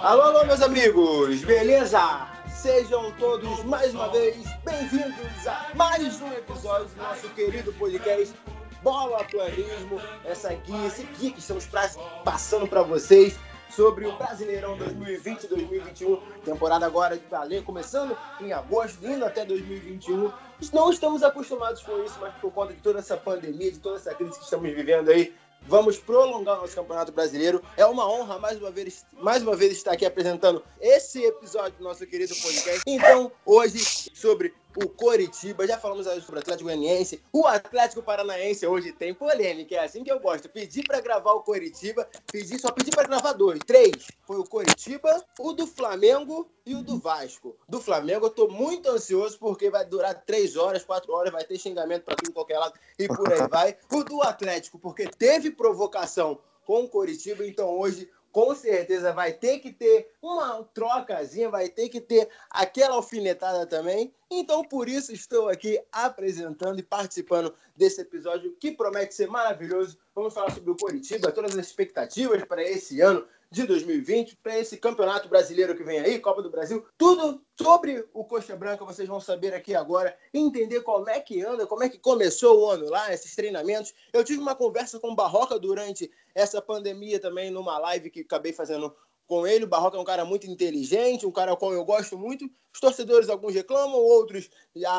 Alô, alô, meus amigos, beleza? Sejam todos mais uma vez bem-vindos a mais um episódio do nosso querido podcast Bola Planismo, essa guia, esse guia que estamos passando para vocês sobre o Brasileirão 2020-2021, temporada agora de valer, começando em agosto, indo até 2021. Não estamos acostumados com isso, mas por conta de toda essa pandemia, de toda essa crise que estamos vivendo aí, Vamos prolongar o nosso Campeonato Brasileiro. É uma honra mais uma vez, mais uma vez estar aqui apresentando esse episódio do nosso querido podcast. Então, hoje, sobre o Coritiba, já falamos sobre o Atlético Goianiense, o Atlético Paranaense hoje tem polêmica, é assim que eu gosto. Pedi para gravar o Coritiba, pedi, só pedi para gravar dois, três. Foi o Coritiba, o do Flamengo e o do Vasco. Do Flamengo eu tô muito ansioso porque vai durar três horas, quatro horas, vai ter xingamento para tudo qualquer lado e por aí vai. O do Atlético, porque teve provocação com o Coritiba, então hoje com certeza vai ter que ter uma trocazinha, vai ter que ter aquela alfinetada também. Então, por isso, estou aqui apresentando e participando desse episódio que promete ser maravilhoso. Vamos falar sobre o Coritiba, todas as expectativas para esse ano de 2020, para esse campeonato brasileiro que vem aí, Copa do Brasil. Tudo sobre o Coxa Branca vocês vão saber aqui agora, entender como é que anda, como é que começou o ano lá, esses treinamentos. Eu tive uma conversa com o Barroca durante essa pandemia também, numa live que acabei fazendo com ele. O Barroca é um cara muito inteligente, um cara ao qual eu gosto muito. Os torcedores, alguns reclamam, outros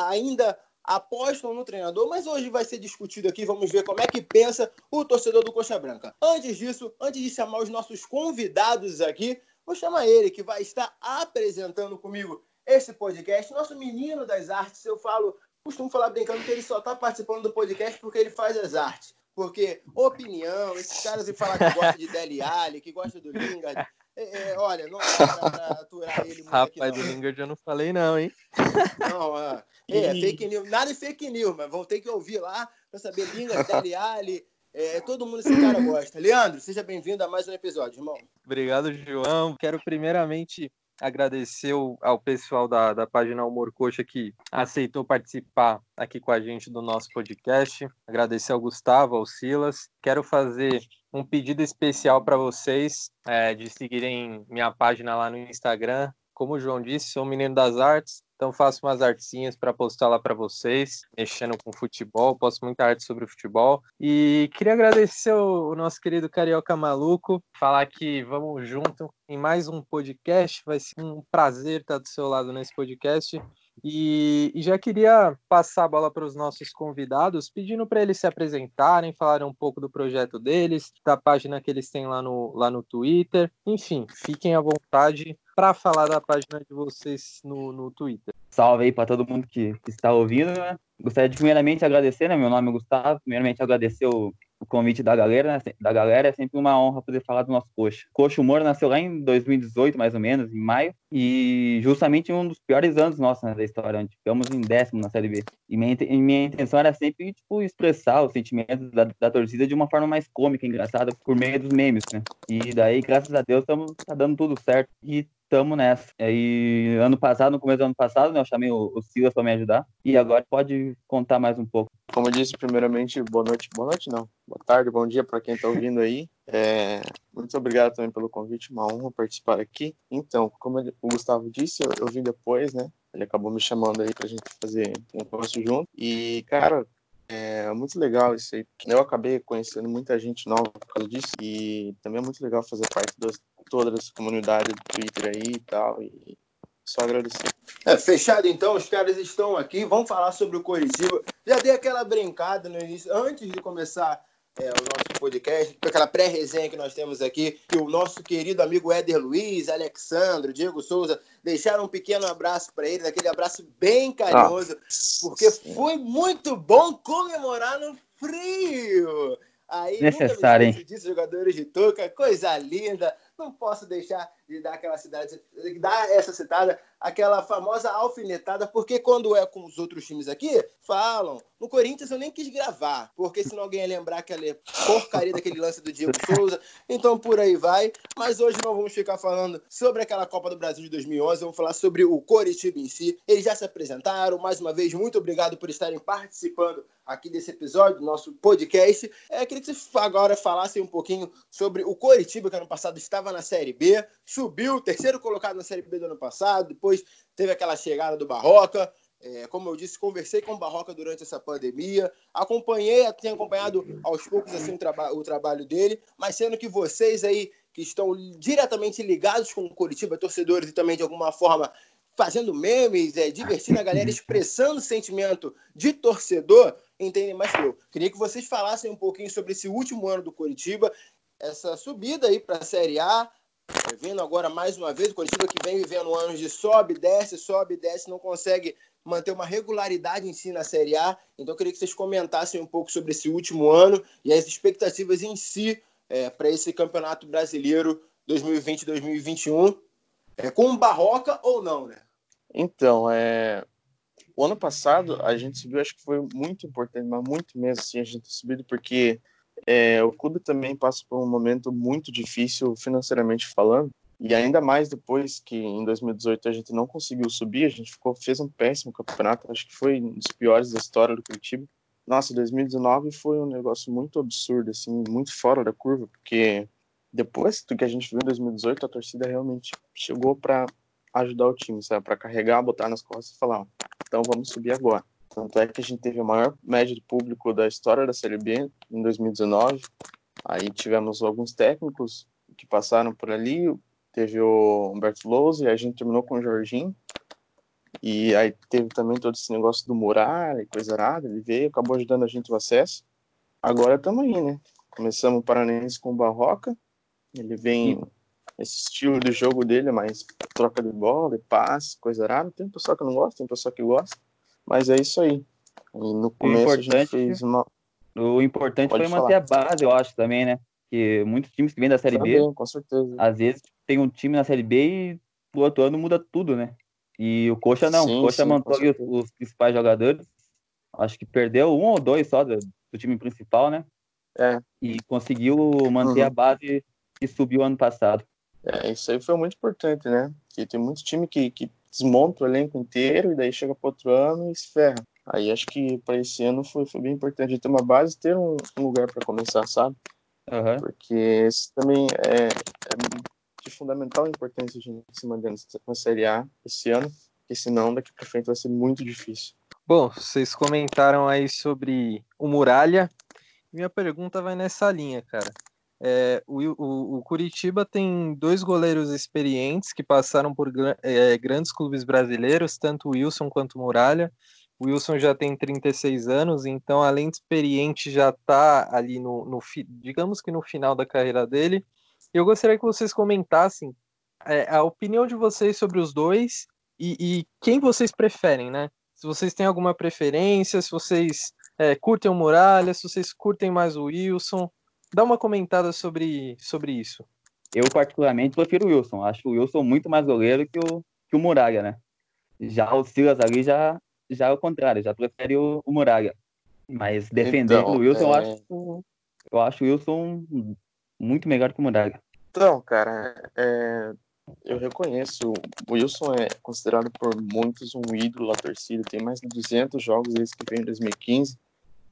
ainda apostam no treinador, mas hoje vai ser discutido aqui, vamos ver como é que pensa o torcedor do Coxa Branca. Antes disso, antes de chamar os nossos convidados aqui, vou chamar ele, que vai estar apresentando comigo esse podcast, nosso menino das artes. Eu falo, costumo falar brincando que ele só está participando do podcast porque ele faz as artes. Porque opinião, esses caras e falar que gosta de Deli Ali, que gosta do Lingard, é, é, olha, não dá pra, aturar ele muito Rapaz, aqui, do Lingard eu não falei não, hein? Não, é, é, fake news, nada de fake news, mas vão ter que ouvir lá para saber Lingard, Deli Ali, é, todo mundo esse cara gosta. Leandro, seja bem-vindo a mais um episódio, irmão. Obrigado, João. Quero primeiramente agradecer ao pessoal da, da página Humor Coxa que aceitou participar aqui com a gente do nosso podcast. Agradecer ao Gustavo, ao Silas. Quero fazer um pedido especial para vocês é, de seguirem minha página lá no Instagram. Como o João disse, sou um menino das artes, então faço umas artezinhas para postar lá para vocês, mexendo com futebol, posto muita arte sobre futebol. E queria agradecer o, o, nosso querido Carioca Maluco, falar que vamos junto em mais um podcast. Vai ser um prazer estar do seu lado nesse podcast. E, e, já queria passar a bola para os nossos convidados, pedindo para eles se apresentarem, falarem um pouco do projeto deles, da página que eles têm lá no, lá no Twitter. Enfim, fiquem à vontade para falar da página de vocês no, no Twitter. Salve aí para todo mundo que, está ouvindo, né? Gostaria de primeiramente agradecer, né? Meu nome é Gustavo, primeiramente agradecer o, o convite da galera, né? da galera. É sempre uma honra poder falar do nosso Coxa. Coxa Humor nasceu lá em 2018, mais ou menos, em maio, e justamente um dos piores anos nossos né, da história, onde ficamos em décimo na Série B. E minha, minha intenção era sempre, tipo, expressar os sentimentos da, da torcida de uma forma mais cômica, engraçada, por meio dos memes, né? E daí, graças a Deus, estamos tá dando tudo certo. E estamos nessa. E ano passado, no começo do ano passado, né, eu chamei o, o Silas para me ajudar. E agora pode contar mais um pouco. Como eu disse, primeiramente, boa noite. Boa noite, não. Boa tarde, bom dia para quem está ouvindo aí. É, muito obrigado também pelo convite, uma honra participar aqui. Então, como o Gustavo disse, eu, eu vim depois, né? Ele acabou me chamando aí para a gente fazer um curso junto. E, cara, é muito legal isso aí. Eu acabei conhecendo muita gente nova por causa disso. E também é muito legal fazer parte das, toda essa comunidade do Twitter aí e tal. E só agradecer. É, fechado então, os caras estão aqui, vamos falar sobre o Coritiba. Já dei aquela brincada no início, antes de começar é, o nosso podcast, aquela pré-resenha que nós temos aqui, que o nosso querido amigo Éder Luiz, Alexandre, Diego Souza, deixaram um pequeno abraço para ele, aquele abraço bem carinhoso, ah, porque foi muito bom comemorar no frio. Aí, Necessário, hein? Disso, jogadores de touca, coisa linda não posso deixar de dar aquela cidade, de dar essa citada, aquela famosa alfinetada, porque quando é com os outros times aqui, falam. No Corinthians eu nem quis gravar, porque senão alguém ia lembrar aquela porcaria daquele lance do Diego Souza. Então por aí vai. Mas hoje não vamos ficar falando sobre aquela Copa do Brasil de 2011, vamos falar sobre o Coritiba em si. Eles já se apresentaram. Mais uma vez, muito obrigado por estarem participando aqui desse episódio, do nosso podcast. É, queria que vocês agora falassem um pouquinho sobre o Coritiba, que ano passado estava na Série B, subiu, terceiro colocado na Série B do ano passado, depois teve aquela chegada do Barroca. É, como eu disse, conversei com o Barroca durante essa pandemia, acompanhei, tenho acompanhado aos poucos assim, o, traba o trabalho dele, mas sendo que vocês aí que estão diretamente ligados com o Curitiba, torcedores e também de alguma forma fazendo memes, é, divertindo a galera, expressando sentimento de torcedor, entendem mais que eu. Queria que vocês falassem um pouquinho sobre esse último ano do Curitiba, essa subida aí para a Série A, vendo agora mais uma vez o Curitiba que vem vivendo anos de sobe, desce, sobe, desce, não consegue manter uma regularidade em si na Série A. Então, eu queria que vocês comentassem um pouco sobre esse último ano e as expectativas em si é, para esse Campeonato Brasileiro 2020-2021, é, com Barroca ou não, né? Então, é... o ano passado a gente subiu, acho que foi muito importante, mas muito mesmo assim a gente ter subido, porque é, o clube também passa por um momento muito difícil financeiramente falando, e ainda mais depois que em 2018 a gente não conseguiu subir, a gente ficou, fez um péssimo campeonato, acho que foi um dos piores da história do Curitiba. Nossa, 2019 foi um negócio muito absurdo, assim, muito fora da curva, porque depois do que a gente viu em 2018, a torcida realmente chegou para ajudar o time, sabe? Para carregar, botar nas costas e falar, então vamos subir agora. Tanto é que a gente teve a maior média de público da história da Série B em 2019. Aí tivemos alguns técnicos que passaram por ali, teve o Humberto Lousa e a gente terminou com o Jorginho. E aí teve também todo esse negócio do Muralha e coisa errada, ele veio, acabou ajudando a gente o acesso. Agora estamos aí, né? Começamos o Paranense com o Barroca, ele vem esse estilo de jogo dele, mas troca de bola, e passe, coisa rara. Tem pessoal que não gosta, tem pessoal que gosta, mas é isso aí. E no começo a gente fez uma. O importante Pode foi falar. manter a base, eu acho, também, né? Que muitos times que vêm da Série também, B, com certeza. às vezes tem um time na Série B e o outro ano muda tudo, né? E o Coxa não, sim, o Coxa sim, manteve os, os, principais jogadores. Acho que perdeu um ou dois só do, do time principal, né? É. E conseguiu manter uhum. a base que subiu ano passado. É, isso aí foi muito importante, né? Porque tem muito time que, que desmonta o elenco inteiro e daí chega para outro ano e se ferra. Aí acho que para esse ano foi, foi bem importante ter uma base ter um, um lugar para começar, sabe? Uhum. Porque isso também é, é, de fundamental importância a gente se manter na Série A esse ano, porque senão daqui para frente vai ser muito difícil. Bom, vocês comentaram aí sobre o Muralha. Minha pergunta vai nessa linha, cara. É, o, o, o, Curitiba tem dois goleiros experientes que passaram por é, grandes clubes brasileiros, tanto Wilson quanto Muralha. O Wilson já tem 36 anos, então, além de experiente, já está ali no, no, digamos que no final da carreira dele. Eu gostaria que vocês comentassem é, a opinião de vocês sobre os dois e, e, quem vocês preferem, né? Se vocês têm alguma preferência, se vocês é, curtem o Muralha, se vocês curtem mais o Wilson dá uma comentada sobre, sobre isso. Eu, particularmente, prefiro o Wilson. Acho o Wilson muito mais goleiro que o, que o Muralha, né? Já o Silas ali já, já é o contrário, já prefere o, o Muralha. Mas defendendo então, o Wilson, é... eu, acho, eu acho o Wilson muito melhor que o Muralha. Então, cara, é, eu reconheço. O Wilson é considerado por muitos um ídolo da torcida. Tem mais de 200 jogos desde que veio em 2015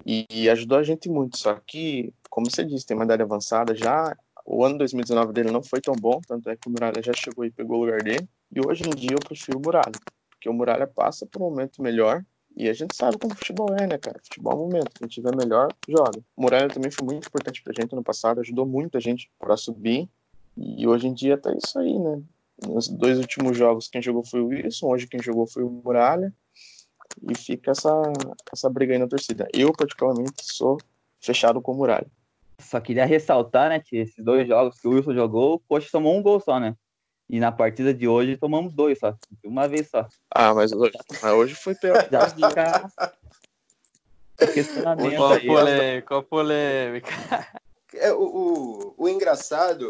e, ajudou a gente muito. Só que, como você disse, tem uma idade avançada já. O ano 2019 dele não foi tão bom, tanto é que o Muralha já chegou e pegou o lugar dele. E hoje em dia eu prefiro o Muralha, porque o Muralha passa por um momento melhor. E a gente sabe como futebol é, né, cara? Futebol é um momento. Quem tiver melhor, joga. O Muralha também foi muito importante pra gente no passado, ajudou muito a gente para subir. E hoje em dia tá isso aí, né? Nos dois últimos jogos, quem jogou foi o Wilson, hoje quem jogou foi o Muralha e fica essa, essa briga aí na torcida. Eu, particularmente, sou fechado com o Muralha. Só queria ressaltar, né, que esses dois jogos que o Wilson jogou, o Coxa tomou um gol só, né? E na partida de hoje tomamos dois só, uma vez só. Ah, mas hoje, mas hoje foi pior. Já fica questionamento qual polêmica, qual polêmica. É, o, o, o engraçado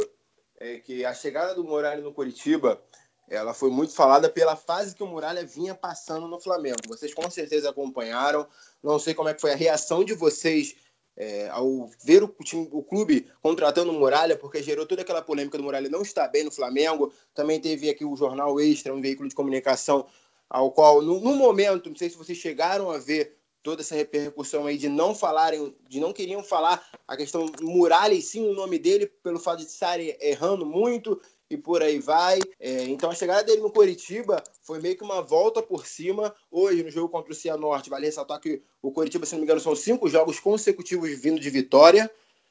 é que a chegada do Morales no Curitiba ela foi muito falada pela fase que o Muralha vinha passando no Flamengo. Vocês com certeza acompanharam. Não sei como é que foi a reação de vocês é, ao ver o, time, o clube contratando o Muralha, porque gerou toda aquela polêmica do Muralha não estar bem no Flamengo. Também teve aqui o Jornal Extra, um veículo de comunicação, ao qual, no, no momento, não sei se vocês chegaram a ver toda essa repercussão aí de não falarem, de não queriam falar a questão Muralha e sim o nome dele, pelo fato de estarem errando muito e por aí vai. É, então a chegada dele no Coritiba foi meio que uma volta por cima. Hoje, no jogo contra o Cianorte, vale ressaltar que o Coritiba, se não me engano, são cinco jogos consecutivos vindo de vitória.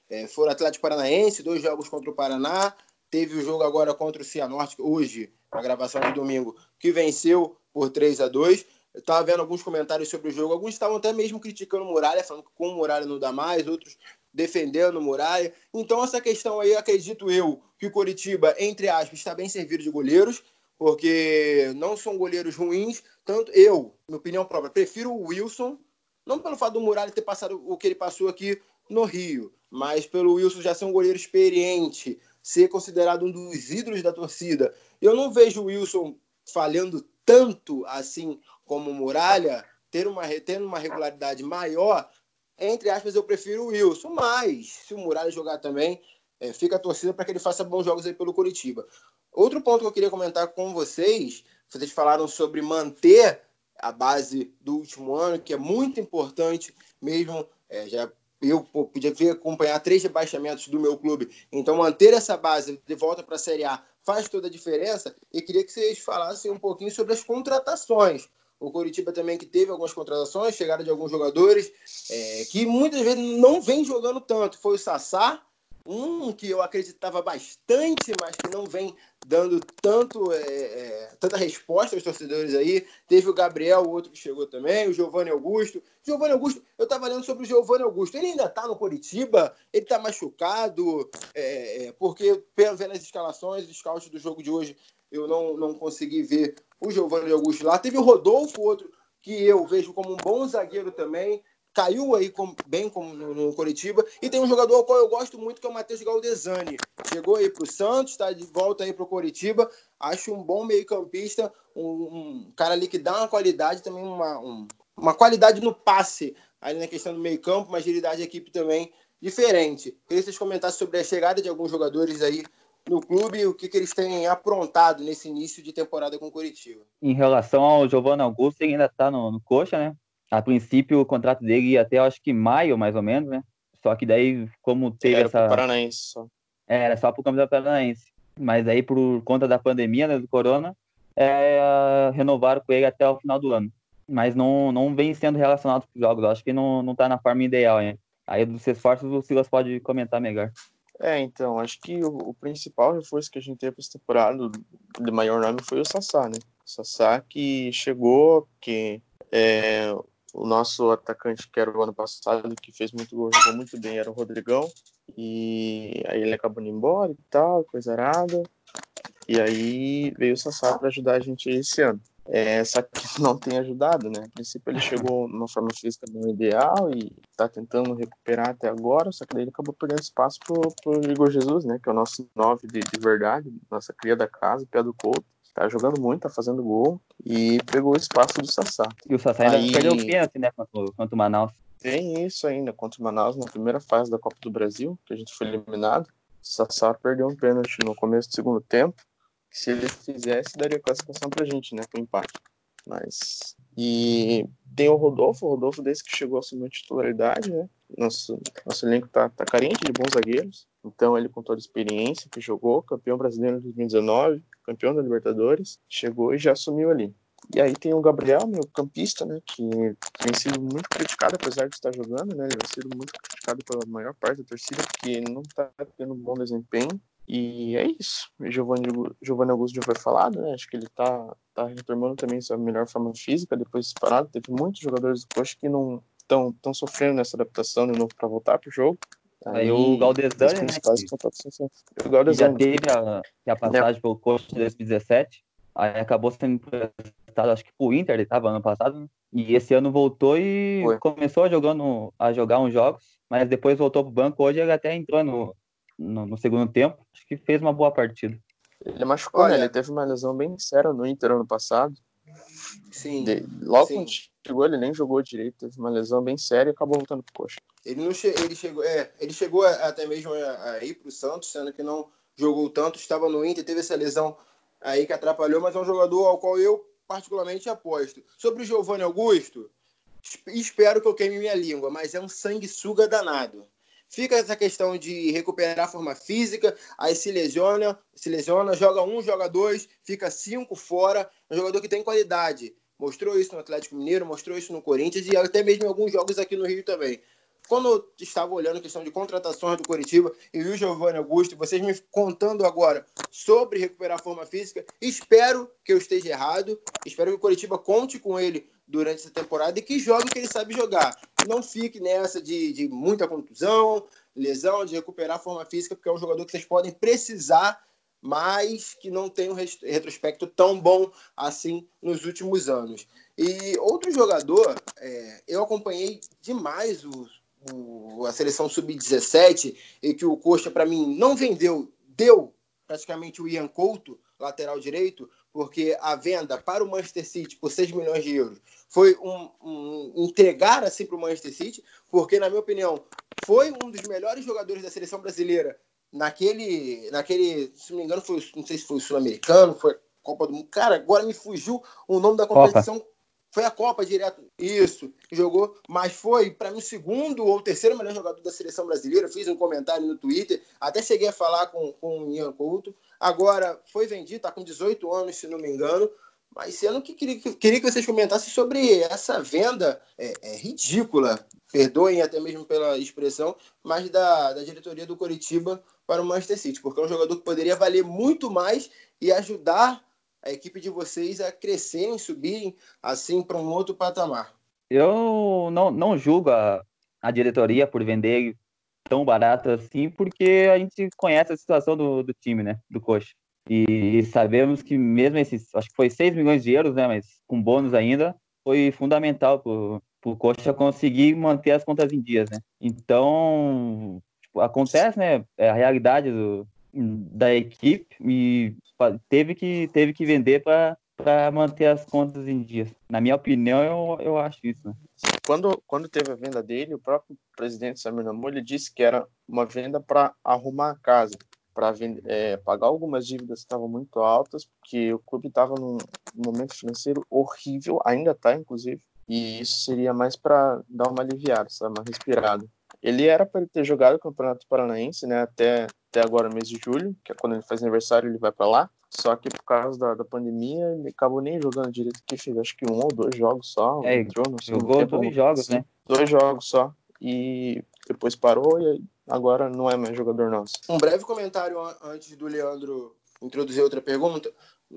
É, foram Atlético Paranaense, dois jogos contra o Paraná. Teve o jogo agora contra o Cianorte, hoje, a gravação de domingo, que venceu por 3 a 2 eu estava vendo alguns comentários sobre o jogo. Alguns estavam até mesmo criticando o Muralha, falando que com o Muralha não dá mais, outros defendendo o Muralha. Então, essa questão aí, acredito eu, que o Coritiba, entre aspas, está bem servido de goleiros, porque não são goleiros ruins. Tanto eu, minha opinião própria, prefiro o Wilson, não pelo fato do Muralha ter passado o que ele passou aqui no Rio, mas pelo Wilson já ser um goleiro experiente, ser considerado um dos ídolos da torcida. Eu não vejo o Wilson falhando tanto assim como Muralha, ter uma, ter uma regularidade maior, entre aspas, eu prefiro o Wilson. Mas, se o Muralha jogar também, é, fica a torcida para que ele faça bons jogos aí pelo Curitiba. Outro ponto que eu queria comentar com vocês, vocês falaram sobre manter a base do último ano, que é muito importante mesmo. É, já eu podia acompanhar três rebaixamentos do meu clube. Então, manter essa base de volta para a Série A faz toda a diferença. E queria que vocês falassem um pouquinho sobre as contratações. O Coritiba também que teve algumas contratações, chegada de alguns jogadores é, que muitas vezes não vem jogando tanto. Foi o Sassá, um que eu acreditava bastante, mas que não vem dando tanto, é, é, tanta resposta aos torcedores aí. Teve o Gabriel, o outro que chegou também, o Giovanni Augusto. Giovanni Augusto, eu estava lendo sobre o Giovanni Augusto. Ele ainda está no Curitiba, ele está machucado, é, é, porque vendo as escalações, os scouts do jogo de hoje, eu não, não consegui ver o Giovanni Augusto lá. Teve o Rodolfo, outro que eu vejo como um bom zagueiro também caiu aí com, bem como no, no. E tem um jogador ao qual eu gosto muito, que é o Matheus Galdesani. Chegou aí para o Santos, está de volta aí para o Coritiba. Acho um bom meio-campista, um, um, cara ali que dá uma qualidade também, uma, um, uma qualidade no passe, ali na questão do meio-campo, uma agilidade da equipe também diferente. Queria que vocês comentassem sobre a chegada de alguns jogadores aí no clube o que, que eles têm aprontado nesse início de temporada com o Curitiba. Em relação ao Giovanni Augusto, ele ainda está no, no coxa, né? A princípio, o contrato dele ia até, acho que maio, mais ou menos, né? Só que daí, como teve era essa... Pro Paranaense só. É, era só pro Campeonato Paranaense. Mas aí, por conta da pandemia, né, do corona, é, renovaram com ele até o final do ano. Mas não, não vem sendo relacionado com os jogos. Eu acho que não, não tá na forma ideal ainda. Aí, dos esforços, o Silas pode comentar melhor. É, então, acho que o, o principal reforço que a gente teve para essa temporada de maior nome foi o Sassá, né? O Sassá que chegou, que é, o nosso atacante, que era o ano passado, que fez muito gol, jogou muito bem, era o Rodrigão. E aí ele acabou indo embora e tal, coisa arada. E aí veio o Sassá para ajudar a gente esse ano. É, só que não tem ajudado, né? A princípio ele chegou numa forma física não ideal e tá tentando recuperar até agora, só que daí ele acabou perdendo espaço pro, pro Igor Jesus, né? Que é o nosso nove de, de verdade, nossa cria da casa, pé do Couto. Tá jogando muito, tá fazendo gol e pegou o espaço do Sassá. E o Sassá ainda Aí... perdeu o pênalti, né? Contra, contra o Manaus. Tem isso ainda, contra o Manaus na primeira fase da Copa do Brasil, que a gente foi eliminado. O Sassá perdeu um pênalti no começo do segundo tempo. Se ele fizesse, daria classificação pra gente, né? Com empate. Mas. E tem o Rodolfo, o Rodolfo desde que chegou assumiu a titularidade, né? Nosso, nosso elenco tá, tá carente de bons zagueiros. Então ele com toda a experiência que jogou, campeão brasileiro em 2019, campeão da Libertadores, chegou e já assumiu ali. E aí tem o Gabriel, meu campista, né, que tem sido muito criticado, apesar de estar jogando, né, ele tem sido muito criticado pela maior parte da torcida, porque não está tendo um bom desempenho. E é isso. Giovanni, Giovanni Augusto já foi falado, né? Acho que ele tá, tá retomando também sua melhor forma física depois de parado. Teve muitos jogadores do Coxa que não estão tão sofrendo nessa adaptação de novo para voltar pro jogo. Aí, Aí o Galdesani, né? Que, o Galdesani. já teve a, a passagem é. pelo Coxa de 2017. Aí acabou sendo emprestado, acho que pro Inter, ele estava ano passado. Né? E esse ano voltou e Foi. começou jogando, a jogar uns jogos, mas depois voltou pro banco. Hoje ele até entrou no, no, no, segundo tempo. Acho que fez uma boa partida. Ele machucou, né? Olha, né? Ele teve uma lesão bem séria no Inter ano passado. Sim. De, logo sim. quando chegou, ele nem jogou direito, teve uma lesão bem séria e acabou voltando pro coxa. Ele não che ele chegou, é, ele chegou até mesmo a, a ir pro Santos, sendo que não jogou tanto, estava no Inter, teve essa lesão aí que atrapalhou, mas é um jogador ao qual eu particularmente aposto. Sobre o Giovanni Augusto, espero que eu queime minha língua, mas é um sanguessuga danado fica essa questão de recuperar a forma física, aí se lesiona, se lesiona, joga um, joga dois, fica cinco fora. É um jogador que tem qualidade. Mostrou isso no Atlético Mineiro, mostrou isso no Corinthians e até mesmo em alguns jogos aqui no Rio também. Quando eu estava olhando a questão de contratações do Curitiba e o Giovanni Augusto, vocês me contando agora sobre recuperar a forma física, espero que eu esteja errado, espero que o Curitiba conte com ele durante essa temporada e que jogue o que ele sabe jogar. Não fique nessa de, de muita contusão, lesão, de recuperar a forma física, porque é um jogador que vocês podem precisar, mas que não tem um retrospecto tão bom assim nos últimos anos. E outro jogador, é, eu acompanhei demais o, o, a seleção sub-17 e que o Coxa, para mim, não vendeu, deu praticamente o Ian Couto, lateral direito, porque a venda para o Manchester City por 6 milhões de euros foi um, um entregar assim para o Manchester City, porque, na minha opinião, foi um dos melhores jogadores da seleção brasileira naquele, naquele se não me engano, foi, não sei se foi o Sul-Americano, foi Copa do Mundo. Cara, agora me fugiu o nome da competição. Copa. Foi a Copa direto, isso, jogou, mas foi, para mim, o segundo ou terceiro melhor jogador da seleção brasileira. Fiz um comentário no Twitter, até cheguei a falar com, com o Ian Couto. Agora, foi vendido, está com 18 anos, se não me engano. Mas sendo que queria, queria que vocês comentassem sobre essa venda é, é, ridícula, perdoem até mesmo pela expressão, mas da, da diretoria do Coritiba para o Manchester City, porque é um jogador que poderia valer muito mais e ajudar a equipe de vocês a crescerem, subirem assim para um outro patamar? Eu não, não julgo a, a diretoria por vender tão barato assim, porque a gente conhece a situação do, do time, né? Do Coxa. E, e sabemos que mesmo esses, acho que foi 6 milhões de euros, né? Mas com bônus ainda, foi fundamental para o Coxa conseguir manter as contas em dias, né? Então, tipo, acontece, né? É a realidade do, da equipe e teve que, teve que vender para para manter as contas em dia. Na minha opinião, eu, eu acho isso. Quando, quando teve a venda dele, o próprio presidente Samir Namor disse que era uma venda para arrumar a casa, para é, pagar algumas dívidas que estavam muito altas, porque o clube estava num momento financeiro horrível, ainda está, inclusive, e isso seria mais para dar uma aliviada, sabe, uma respirada. Ele era para ter jogado o Campeonato Paranaense, né, até, até agora, mês de julho, que é quando ele faz aniversário, ele vai para lá. Só que por causa da, da pandemia, ele acabou nem jogando direito, que fez acho que um ou dois jogos só. É, entrou no jogou tempo, dois jogos, assim, né? Dois jogos só. E depois parou e agora não é mais jogador nosso. Um breve comentário antes do Leandro introduzir outra pergunta.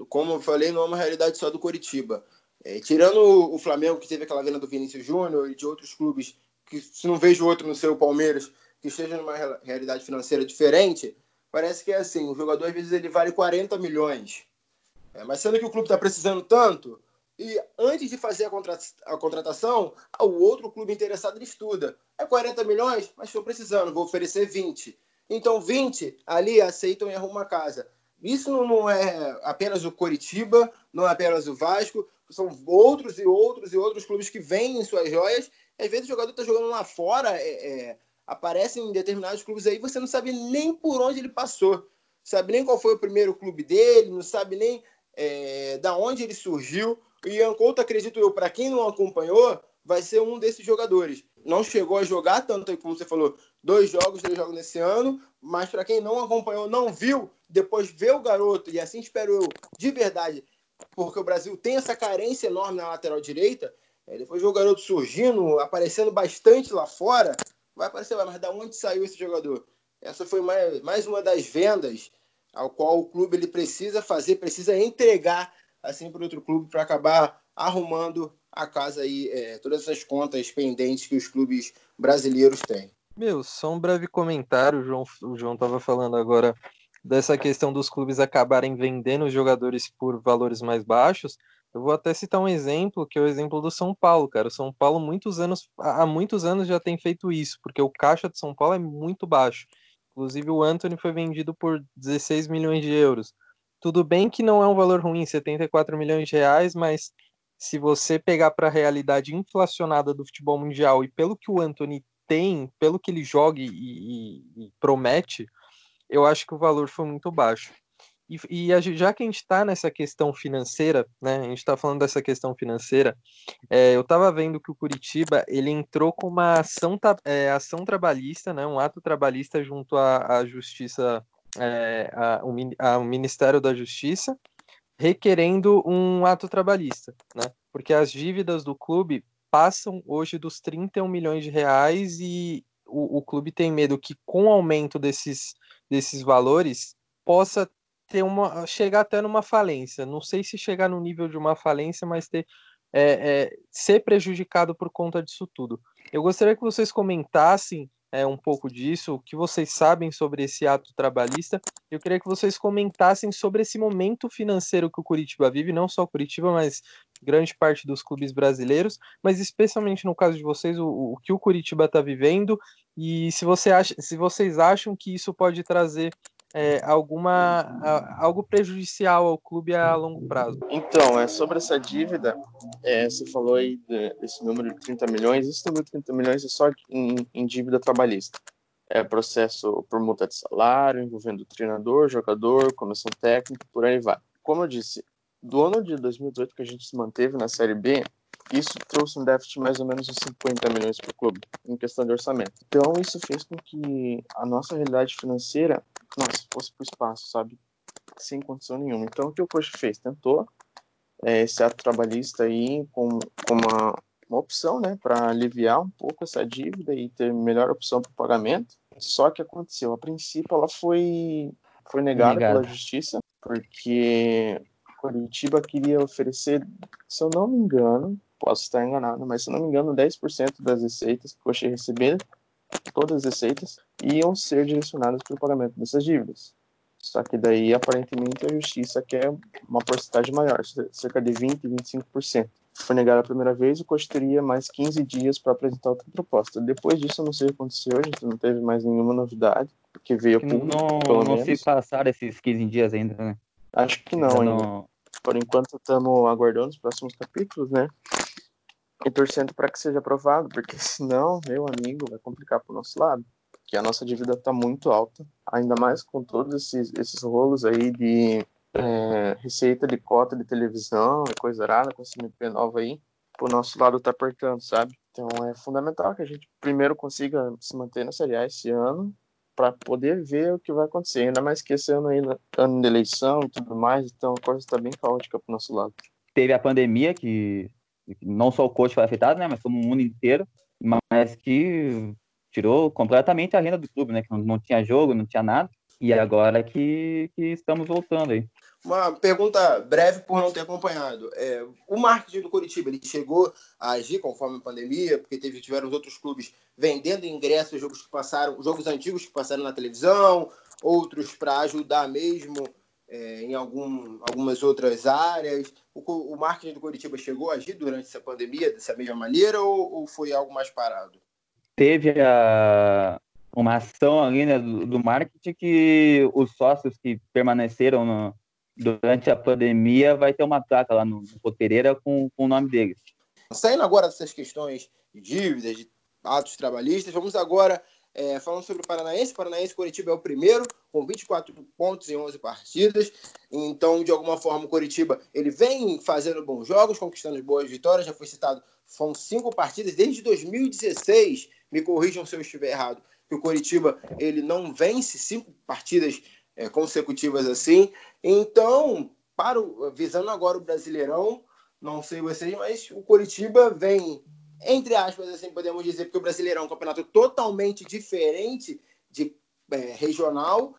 Como eu falei, não é uma realidade só do Coritiba. É, tirando o Flamengo, que teve aquela venda do Vinícius Júnior e de outros clubes que se não vejo outro no seu Palmeiras que esteja numa realidade financeira diferente, parece que é assim, o jogador às vezes ele vale 40 milhões. É, mas sendo que o clube está precisando tanto, e antes de fazer a, contra a, contratação, o outro clube interessado ele estuda. É 40 milhões, mas estou precisando, vou oferecer 20. Então 20 ali aceitam e arrumam uma casa. Isso não é apenas o Coritiba, não é apenas o Vasco, são outros e outros e outros clubes que vendem suas joias às vezes o jogador está jogando lá fora, é, é, aparece em determinados clubes aí, você não sabe nem por onde ele passou. Sabe nem qual foi o primeiro clube dele, não sabe nem é, da onde ele surgiu. O Ian Couto, acredito eu, para quem não acompanhou, vai ser um desses jogadores. Não chegou a jogar tanto, como você falou, dois jogos, três jogos nesse ano, mas para quem não acompanhou, não viu, depois vê o garoto, e assim espero eu, de verdade, porque o Brasil tem essa carência enorme na lateral direita, depois o garoto surgindo, aparecendo bastante lá fora, vai aparecer, mas da onde saiu esse jogador? Essa foi mais, mais uma das vendas ao qual o clube ele precisa fazer, precisa entregar assim para outro clube para acabar arrumando a casa aí, é, todas essas contas pendentes que os clubes brasileiros têm. Meu, só um breve comentário, o João, o João estava falando agora dessa questão dos clubes acabarem vendendo os jogadores por valores mais baixos. Eu vou até citar um exemplo, que é o exemplo do São Paulo, cara. O São Paulo, muitos anos, há muitos anos já tem feito isso, porque o caixa de São Paulo é muito baixo. Inclusive, o Anthony foi vendido por 16 milhões de euros. Tudo bem que não é um valor ruim, 74 milhões de reais, mas se você pegar para a realidade inflacionada do futebol mundial e pelo que o Anthony tem, pelo que ele joga e, e, e promete, eu acho que o valor foi muito baixo. E, e já que a gente está nessa questão financeira, né? A gente está falando dessa questão financeira, é, eu estava vendo que o Curitiba ele entrou com uma ação, é, ação trabalhista, né? Um ato trabalhista junto à, à Justiça, é, ao Ministério da Justiça, requerendo um ato trabalhista, né? Porque as dívidas do clube passam hoje dos 31 milhões de reais e o, o clube tem medo que com o aumento desses, desses valores possa ter uma chegar até numa falência. Não sei se chegar no nível de uma falência, mas ter é, é, ser prejudicado por conta disso tudo. Eu gostaria que vocês comentassem é, um pouco disso, o que vocês sabem sobre esse ato trabalhista. Eu queria que vocês comentassem sobre esse momento financeiro que o Curitiba vive, não só o Curitiba, mas grande parte dos clubes brasileiros, mas especialmente no caso de vocês, o, o que o Curitiba está vivendo e se, você acha, se vocês acham que isso pode trazer é, alguma algo prejudicial ao clube a longo prazo? Então, é sobre essa dívida, é, você falou aí desse número de 30 milhões, esse número de 30 milhões é só em, em dívida trabalhista. É processo por multa de salário, envolvendo treinador, jogador, comissão técnica, por aí vai. Como eu disse, do ano de 2018 que a gente se manteve na Série B, isso trouxe um déficit mais ou menos de 50 milhões para o clube, em questão de orçamento. Então, isso fez com que a nossa realidade financeira nossa, fosse para o espaço, sabe? Sem condição nenhuma. Então, o que o coach fez? Tentou é, esse ato trabalhista aí com, com uma, uma opção, né, para aliviar um pouco essa dívida e ter melhor opção para o pagamento. Só que aconteceu, a princípio ela foi, foi negada pela justiça, porque Curitiba queria oferecer, se eu não me engano, posso estar enganado, mas se não me engano, 10% das receitas que o Coxa receber, todas as receitas, iam ser direcionadas para o pagamento dessas dívidas. Só que daí, aparentemente, a justiça quer uma porcentagem maior, cerca de 20%, 25%. Foi negado a primeira vez, o Coxa teria mais 15 dias para apresentar outra proposta. Depois disso, eu não sei o que aconteceu, a gente não teve mais nenhuma novidade, que veio público, não, pelo não se passaram esses 15 dias ainda, né? Acho que não, ainda. Não... Por enquanto, estamos aguardando os próximos capítulos, né? E torcendo para que seja aprovado, porque senão, meu amigo, vai complicar para o nosso lado, que a nossa dívida está muito alta, ainda mais com todos esses, esses rolos aí de é, receita de cota de televisão e coisa rara, com esse MP nova aí, o nosso lado tá apertando, sabe? Então é fundamental que a gente primeiro consiga se manter na Série A esse ano, para poder ver o que vai acontecer, ainda mais que esse ano aí, ano de eleição e tudo mais, então a coisa está bem caótica para o nosso lado. Teve a pandemia que não só o coach foi afetado, né, mas como o mundo inteiro, mas que tirou completamente a renda do clube, né, que não, não tinha jogo, não tinha nada, e agora que, que estamos voltando aí. Uma pergunta breve por não ter acompanhado. É, o marketing do Curitiba, ele chegou a agir conforme a pandemia, porque teve, tiveram os outros clubes vendendo ingressos, jogos que passaram, jogos antigos que passaram na televisão, outros para ajudar mesmo é, em algum, algumas outras áreas. O, o, marketing do Curitiba chegou a agir durante essa pandemia dessa mesma maneira ou, ou foi algo mais parado? Teve a, uma ação ali né, do, do, marketing que os sócios que permaneceram no, durante a pandemia vai ter uma placa lá no, no com, com o nome deles. Saindo agora dessas questões de dívidas, de atos trabalhistas, vamos agora é, falando sobre o Paranaense, o Paranaense Curitiba é o primeiro, com 24 pontos em 11 partidas. Então, de alguma forma, o Curitiba ele vem fazendo bons jogos, conquistando boas vitórias. Já foi citado, são cinco partidas desde 2016. Me corrijam se eu estiver errado. Que o Curitiba ele não vence cinco partidas é, consecutivas assim. Então, para o, visando agora o Brasileirão, não sei vocês, mas o Curitiba vem entre aspas, assim podemos dizer, porque o Brasileirão é um campeonato totalmente diferente de é, regional.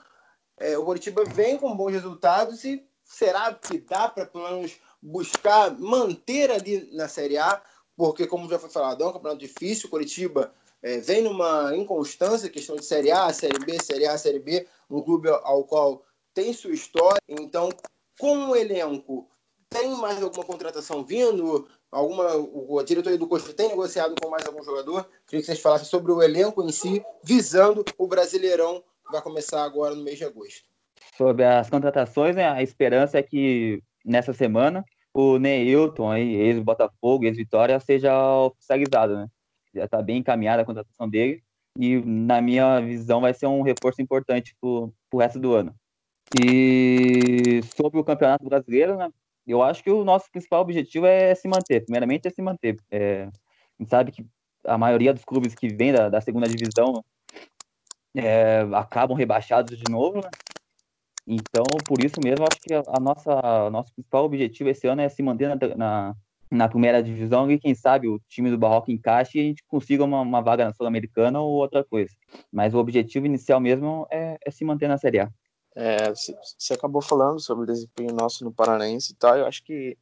É, o Curitiba vem com bons resultados e será que dá para pelo menos buscar manter ali na Série A? Porque, como já foi falado, é um campeonato difícil. O Curitiba é, vem numa inconstância, questão de Série A, Série B, Série A, Série B, um clube ao qual tem sua história. Então, com o elenco, tem mais alguma contratação vindo? Alguma o, a diretoria do Coxa tem negociado com mais algum jogador? Queria que vocês falassem sobre o elenco em si, visando o Brasileirão que vai começar agora no mês de agosto. Sobre as contratações, né, a esperança é que nessa semana o Neilton, ex-Botafogo, ex-Vitória, seja oficializado, né? Já está bem encaminhada a contratação dele e, na minha visão, vai ser um reforço importante para o resto do ano. E sobre o Campeonato Brasileiro, né? Eu acho que o nosso principal objetivo é se manter. Primeiramente é se manter. É, a gente sabe que a maioria dos clubes que vêm da, da segunda divisão é, acabam rebaixados de novo, né? Então, por isso mesmo, acho que a nossa nosso principal objetivo esse ano é se manter na, na, na primeira divisão e quem sabe o time do Barroco encaixe e a gente consiga uma, uma vaga na Sul-Americana ou outra coisa. Mas o objetivo inicial mesmo é, é se manter na Série A. É, você acabou falando sobre o desempenho nosso no Paranaense e tal. Eu acho que,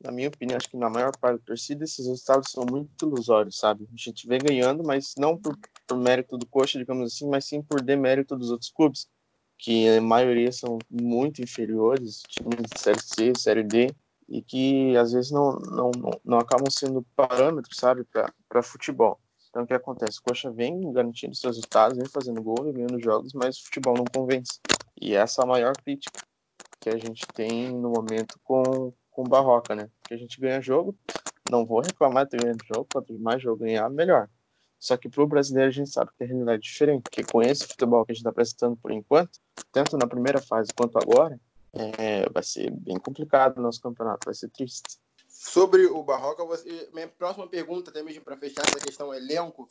na minha opinião, acho que na maior parte da torcida esses resultados são muito ilusórios, sabe? A gente vem ganhando, mas não por, por mérito do Coxa, digamos assim, mas sim por demérito dos outros clubes, que a maioria são muito inferiores, times de Série C, Série D, e que às vezes não, não, não, não acabam sendo parâmetros, sabe, para futebol. Então, o que acontece? O Coxa vem garantindo seus resultados, vem fazendo gol, vem ganhando jogos, mas o futebol não convence. E essa é a maior crítica que a gente tem no momento com, com Barroca, né? Porque a gente ganha jogo, não vou reclamar de ter jogo, quanto mais jogo ganhar, melhor. Só que para o brasileiro a gente sabe que a realidade é diferente, porque com esse futebol que a gente está prestando por enquanto, tanto na primeira fase quanto agora, é, vai ser bem complicado o nosso campeonato, vai ser triste. Sobre o Barroca, você, minha próxima pergunta, até mesmo para fechar essa questão elenco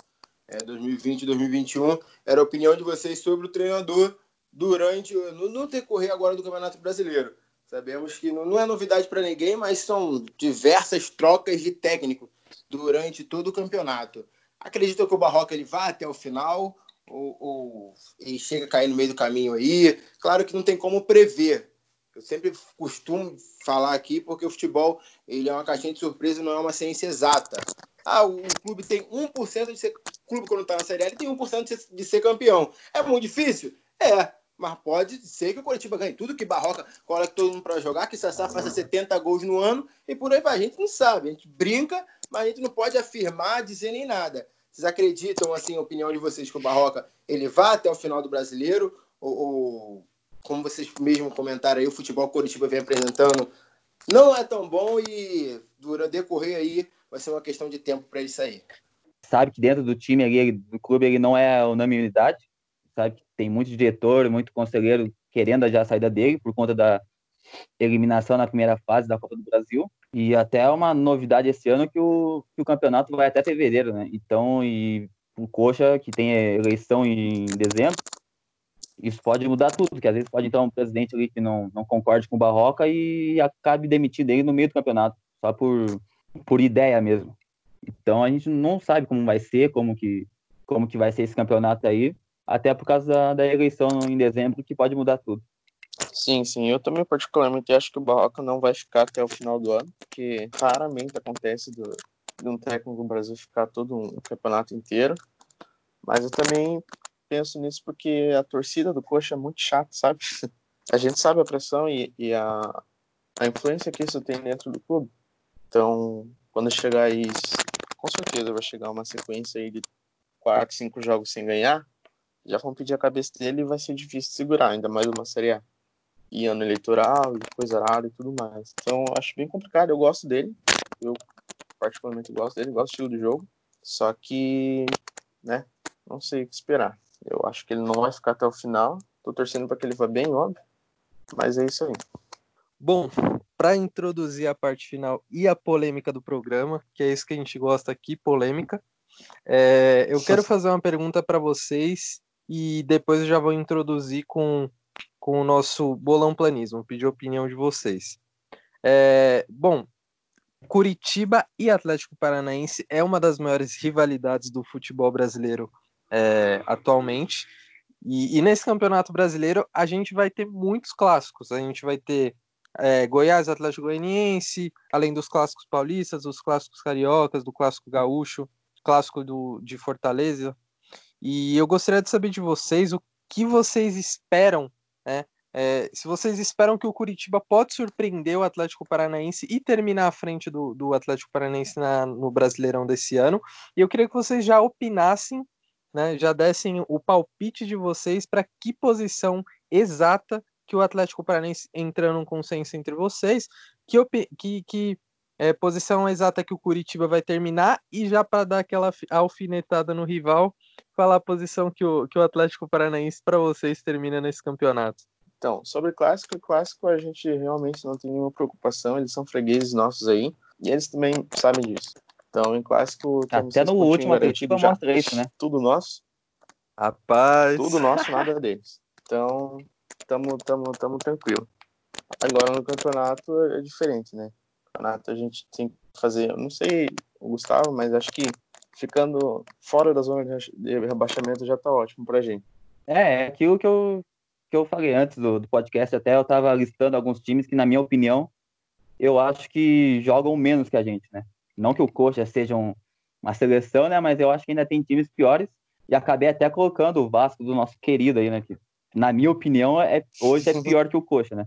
é, 2020 2021, era a opinião de vocês sobre o treinador durante no, no decorrer agora do Campeonato Brasileiro. Sabemos que não, não é novidade para ninguém, mas são diversas trocas de técnico durante todo o campeonato. Acredita que o Barroca ele vai até o final ou, ou ele chega a cair no meio do caminho aí? Claro que não tem como prever, eu sempre costumo falar aqui porque o futebol ele é uma caixinha de surpresa não é uma ciência exata. Ah, o, clube tem 1% de ser. Clube, quando está na Série A, ele tem 1% de ser, de ser campeão. É muito difícil? É. Mas pode ser que o Curitiba ganhe tudo, que Barroca coloque todo mundo para jogar, que Sassá faça 70 gols no ano e por aí vai. A gente não sabe, a gente brinca, mas a gente não pode afirmar, dizer nem nada. Vocês acreditam, assim, a opinião de vocês, que o Barroca ele vá até o final do brasileiro? Ou, ou como vocês mesmo comentaram aí, o futebol Curitiba vem apresentando não é tão bom e durante decorrer aí vai ser uma questão de tempo para ele sair. Sabe que dentro do time ali, do clube, ele não é unanimidade, sabe tem muito diretor, muito conselheiro querendo já a saída dele por conta da eliminação na primeira fase da Copa do Brasil. E até uma novidade esse ano que o, que o campeonato vai até fevereiro, né? Então, e o Coxa, que tem eleição em dezembro, isso pode mudar tudo, porque às vezes pode entrar um presidente ali que não, não concorde com o Barroca e acabe demitindo ele no meio do campeonato, só por, por ideia mesmo. Então a gente não sabe como vai ser, como que, como que vai ser esse campeonato aí, até por causa da, da eleição em dezembro, que pode mudar tudo. Sim, sim. Eu também particularmente acho que o Barroca não vai ficar até o final do ano, porque raramente acontece do, de um técnico do Brasil ficar todo um campeonato inteiro. Mas eu também penso nisso porque a torcida do Coxa é muito chata, sabe? A gente sabe a pressão e, e a, a influência que isso tem dentro do clube. Então, quando chegar aí, com certeza vai chegar uma sequência aí de quatro, cinco jogos sem ganhar, já vão pedir a cabeça dele e vai ser difícil segurar, ainda mais uma Série A. E ano eleitoral, e coisa rara e tudo mais. Então, acho bem complicado. Eu gosto dele. Eu, particularmente, gosto dele. Gosto do estilo do jogo. Só que, né, não sei o que esperar. Eu acho que ele não vai ficar até o final. Tô torcendo para que ele vá bem, óbvio. Mas é isso aí. Bom, para introduzir a parte final e a polêmica do programa, que é isso que a gente gosta aqui, polêmica, é, eu quero fazer uma pergunta para vocês e depois eu já vou introduzir com, com o nosso bolão planismo, pedir a opinião de vocês. É, bom, Curitiba e Atlético Paranaense é uma das maiores rivalidades do futebol brasileiro é, atualmente. E, e, nesse Campeonato Brasileiro a gente vai ter muitos clássicos. A gente vai ter é, Goiás, Atlético Goianiense, além dos clássicos paulistas, dos clássicos cariocas, do clássico gaúcho, clássico do, de Fortaleza. E eu gostaria de saber de vocês o que vocês esperam, né? É, se vocês esperam que o Curitiba pode surpreender o Atlético Paranaense e terminar à frente do, do Atlético Paranaense na, no Brasileirão desse ano. E eu queria que vocês já opinassem né, já dessem o palpite de vocês para que posição exata que o Atlético Paranaense entrando um consenso entre vocês, que, que, que é, posição exata que o Curitiba vai terminar e já para dar aquela alfinetada no rival, falar a posição que o, que o Atlético Paranaense para vocês termina nesse campeonato. Então, sobre clássico, clássico a gente realmente não tem nenhuma preocupação, eles são fregueses nossos aí, e eles também sabem disso. Então, em clássico. Até no último aperitivo mostra isso, né? Tudo nosso. Rapaz. Tudo nosso, nada deles. Então, tamo, tamo, tamo tranquilo. Agora no campeonato é diferente, né? Campeonato a gente tem que fazer, eu não sei o Gustavo, mas acho que ficando fora da zona de rebaixamento já tá ótimo pra gente. É, é aquilo que eu, que eu falei antes do, do podcast, até eu tava listando alguns times que, na minha opinião, eu acho que jogam menos que a gente, né? Não que o Coxa seja um, uma seleção, né? Mas eu acho que ainda tem times piores. E acabei até colocando o Vasco do nosso querido aí, né? Que, na minha opinião, é, hoje é pior que o Coxa, né?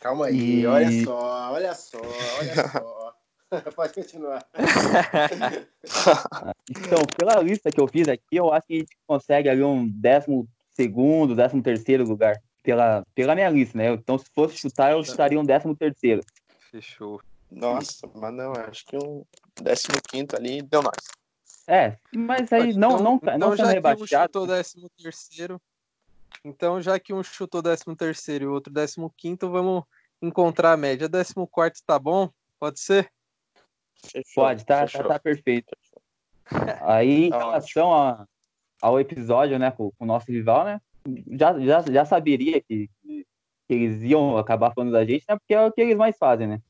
Calma aí, e... olha só, olha só, olha só. Pode continuar. então, pela lista que eu fiz aqui, eu acho que a gente consegue ali um décimo segundo, décimo terceiro lugar. Pela, pela minha lista, né? Então, se fosse chutar, eu chutaria um décimo terceiro. Fechou. Nossa, mas não, acho que um 15 ali deu mais. É, mas aí não, não, então, não, não já rebaixado. Que chutou 13 terceiro, então já que um chutou 13 terceiro e o outro 15 vamos encontrar a média. 14 tá bom? Pode ser? Fechou, Pode, tá, tá, tá, perfeito. Aí, em tá relação a, ao episódio, né, com, com, o nosso rival, né, já, já, já saberia que, que, eles iam acabar falando da gente, né, porque é o que eles mais fazem, né.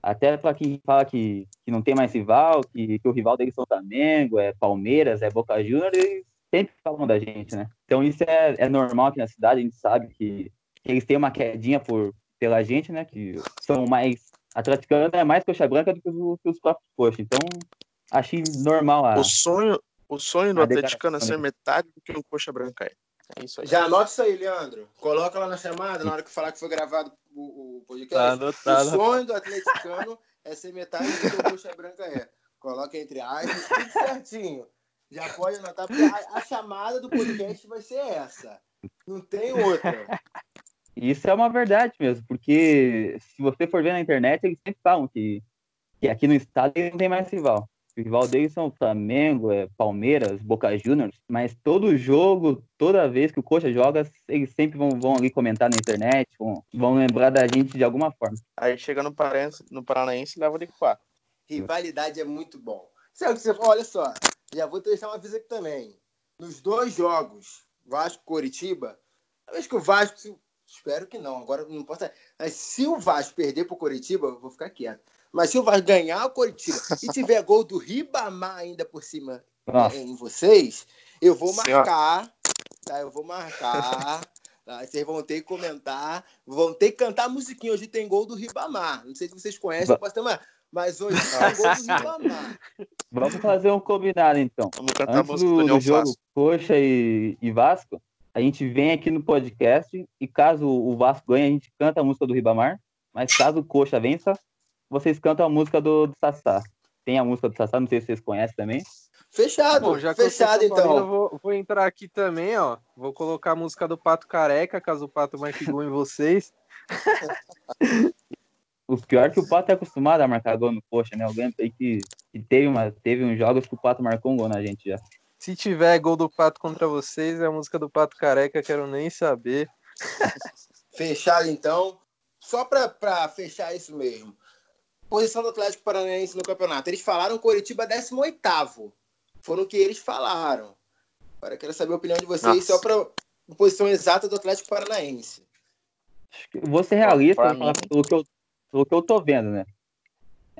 Até para quem fala que, que não tem mais rival, que, que o rival deles é o Flamengo, é Palmeiras, é Boca Juniors, eles sempre falam da gente, né? Então isso é, é normal aqui na cidade, a gente sabe que, que eles têm uma quedinha por, pela gente, né? Que são mais. Atleticano é mais coxa branca do que os, que os próprios coxas. Então, achei normal a. O sonho, o sonho do atleticano é ser metade do que um coxa branca é. É isso aí. Já anota isso aí, Leandro. Coloca lá na chamada, na hora que falar que foi gravado o, o podcast. Tá o sonho do atleticano é ser metade do que o Coxa Branca é. Coloca entre aspas, tudo certinho. Já pode anotar, porque a, a, chamada do podcast vai ser essa. Não tem outra. Isso é uma verdade mesmo, porque se você for ver na internet, eles sempre falam que, que aqui no estado não tem mais rival. O rival deles são Flamengo, é Palmeiras, Boca Juniors, mas todo jogo, toda vez que o Coxa joga, eles sempre vão, vão ali comentar na internet, vão, vão lembrar da gente de alguma forma. Aí chega no Paranaense, no Paranaense leva de quatro. Rivalidade é muito bom. Você olha só, já vou deixar uma aviso aqui também. Nos dois jogos, Vasco Coritiba, talvez que o Vasco, espero que não, agora não importa. Mas se o Vasco perder pro Coritiba, eu vou ficar quieto. Mas se o Vasco ganhar o Coritiba e tiver gol do Ribamar ainda por cima em vocês, eu vou marcar, tá? Eu vou marcar. Tá? Vocês vão ter que comentar, vão ter que cantar a musiquinha. Hoje tem gol do Ribamar. Não sei se vocês conhecem, eu posso ter uma... mas hoje tem gol do Ribamar. Vamos fazer um combinado, então. Vamos cantar Antes do, do jogo Coxa e, e Vasco, a gente vem aqui no podcast e caso o Vasco ganhe, a gente canta a música do Ribamar. Mas caso o Coxa vença, vocês cantam a música do, do Sassá. Tem a música do Sassá, não sei se vocês conhecem também. Fechado, Bom, já fechado então. eu vou, vou, entrar aqui também, ó. Vou colocar a música do Pato Careca, caso o Pato marque gol em vocês. o pior é que o Pato é acostumado a marcar gol no coxa, né? Alguém aí que, que teve, uma, teve uns jogos que o Pato marcou um gol na gente já. Se tiver gol do Pato contra vocês, é a música do Pato Careca, quero nem saber. Fechado então. Só para fechar isso mesmo posição do Atlético Paranaense no campeonato. Eles falaram Coritiba 18 Foram o que eles falaram. Agora quero saber a opinião de vocês Nossa. só para a posição exata do Atlético Paranaense. Vou ser realista pelo que, eu, pelo que eu tô vendo, né?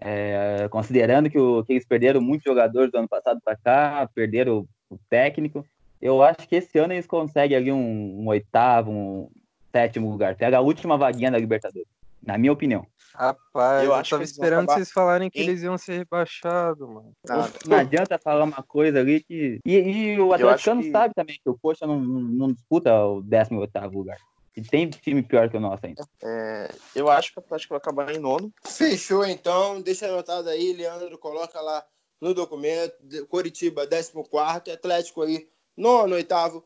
É, considerando que, o, que eles perderam muitos jogadores do ano passado para cá, perderam o, o, técnico, eu acho que esse ano eles conseguem ali um, um oitavo, um sétimo lugar. Pega a última vaguinha da Libertadores, na minha opinião. Rapaz, eu, eu tava esperando acabar... vocês falarem que eles iam ser rebaixados, mano. Não, não adianta falar uma coisa ali que. E, e o Atlético que... sabe também que o Coxa não, não disputa o 18 lugar. E tem time pior que o nosso ainda. É, eu acho que o Atlético vai acabar em nono. Fechou, então. Deixa anotado aí, Leandro. Coloca lá no documento. Coritiba, 14. Atlético aí, nono, oitavo.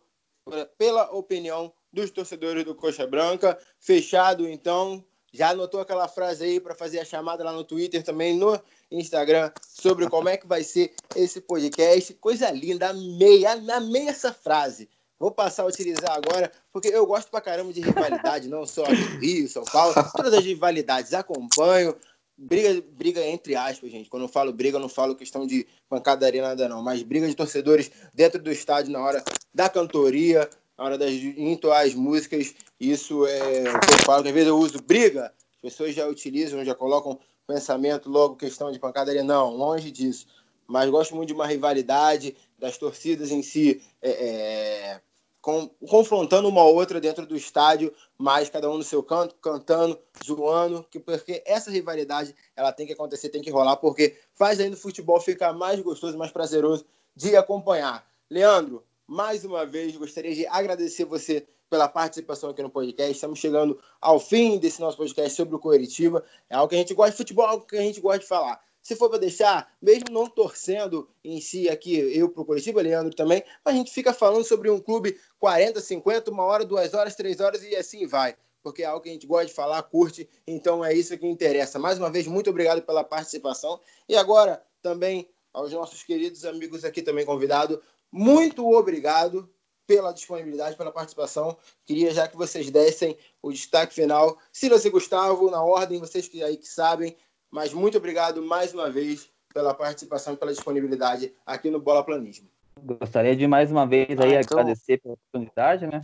Pela opinião dos torcedores do Coxa Branca. Fechado, então. Já anotou aquela frase aí para fazer a chamada lá no Twitter, também no Instagram, sobre como é que vai ser esse podcast? Coisa linda, amei, amei essa frase. Vou passar a utilizar agora, porque eu gosto pra caramba de rivalidade, não só no Rio, São Paulo, todas as rivalidades acompanho. Briga, briga entre aspas, gente. Quando eu falo briga, eu não falo questão de pancadaria, nada não, mas briga de torcedores dentro do estádio na hora da cantoria, na hora das entoar as músicas. Isso é o que eu falo, às vezes eu uso briga, as pessoas já utilizam, já colocam pensamento logo questão de pancadaria. Não, longe disso. Mas gosto muito de uma rivalidade, das torcidas em si é, é, com, confrontando uma outra dentro do estádio, mas cada um no seu canto, cantando, zoando, que, porque essa rivalidade ela tem que acontecer, tem que rolar, porque faz ainda o futebol ficar mais gostoso, mais prazeroso de acompanhar. Leandro, mais uma vez gostaria de agradecer você pela participação aqui no podcast. Estamos chegando ao fim desse nosso podcast sobre o Coritiba. É algo que a gente gosta de futebol, algo que a gente gosta de falar. Se for para deixar, mesmo não torcendo em si aqui, eu para o Leandro também, a gente fica falando sobre um clube 40, 50, uma hora, duas horas, três horas e assim vai. Porque é algo que a gente gosta de falar, curte, então é isso que interessa. Mais uma vez, muito obrigado pela participação. E agora, também aos nossos queridos amigos aqui também convidados, muito obrigado pela disponibilidade, pela participação. Queria já que vocês dessem o destaque final. Silas e Gustavo, na ordem, vocês que aí que sabem. Mas muito obrigado mais uma vez pela participação e pela disponibilidade aqui no Bola Planismo. Gostaria de mais uma vez aí ah, então... agradecer pela oportunidade, né?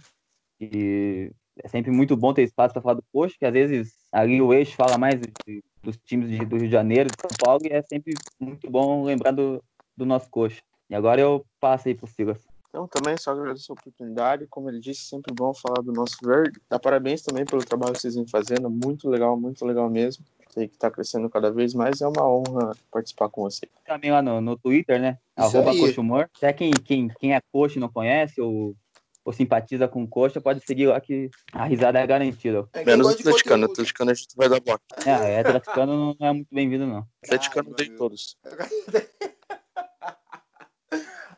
E é sempre muito bom ter espaço para falar do Coxa, que às vezes ali o eixo fala mais de, dos times de, do Rio de Janeiro, de São Paulo, e é sempre muito bom lembrar do, do nosso Coxa. E agora eu passo aí para o Silas. Então, também só agradeço a oportunidade. Como ele disse, sempre bom falar do nosso verde. Dá parabéns também pelo trabalho que vocês vêm fazendo. Muito legal, muito legal mesmo. Que está crescendo cada vez mais. É uma honra participar com você. Também lá no, no Twitter, né? Isso Arroba Coxumor. Até quem, quem, quem é coxa e não conhece ou, ou simpatiza com coxa, pode seguir lá que a risada é garantida. É, Menos o atleticano. O atleticano a gente vai dar bola. É, é atleticano não é muito bem-vindo, não. Atleticano tem todos.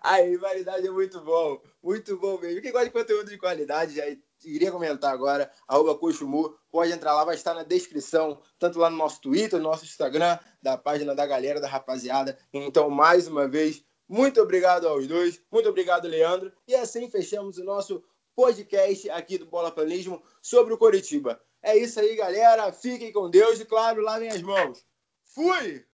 A rivalidade é muito bom, muito bom mesmo. Quem gosta de conteúdo de qualidade, já iria comentar agora, arroba Coxumu, pode entrar lá, vai estar na descrição, tanto lá no nosso Twitter, no nosso Instagram, da página da galera, da rapaziada. Então, mais uma vez, muito obrigado aos dois, muito obrigado, Leandro. E assim fechamos o nosso podcast aqui do Bola Planismo sobre o Coritiba. É isso aí, galera. Fiquem com Deus e, claro, lavem as mãos. Fui!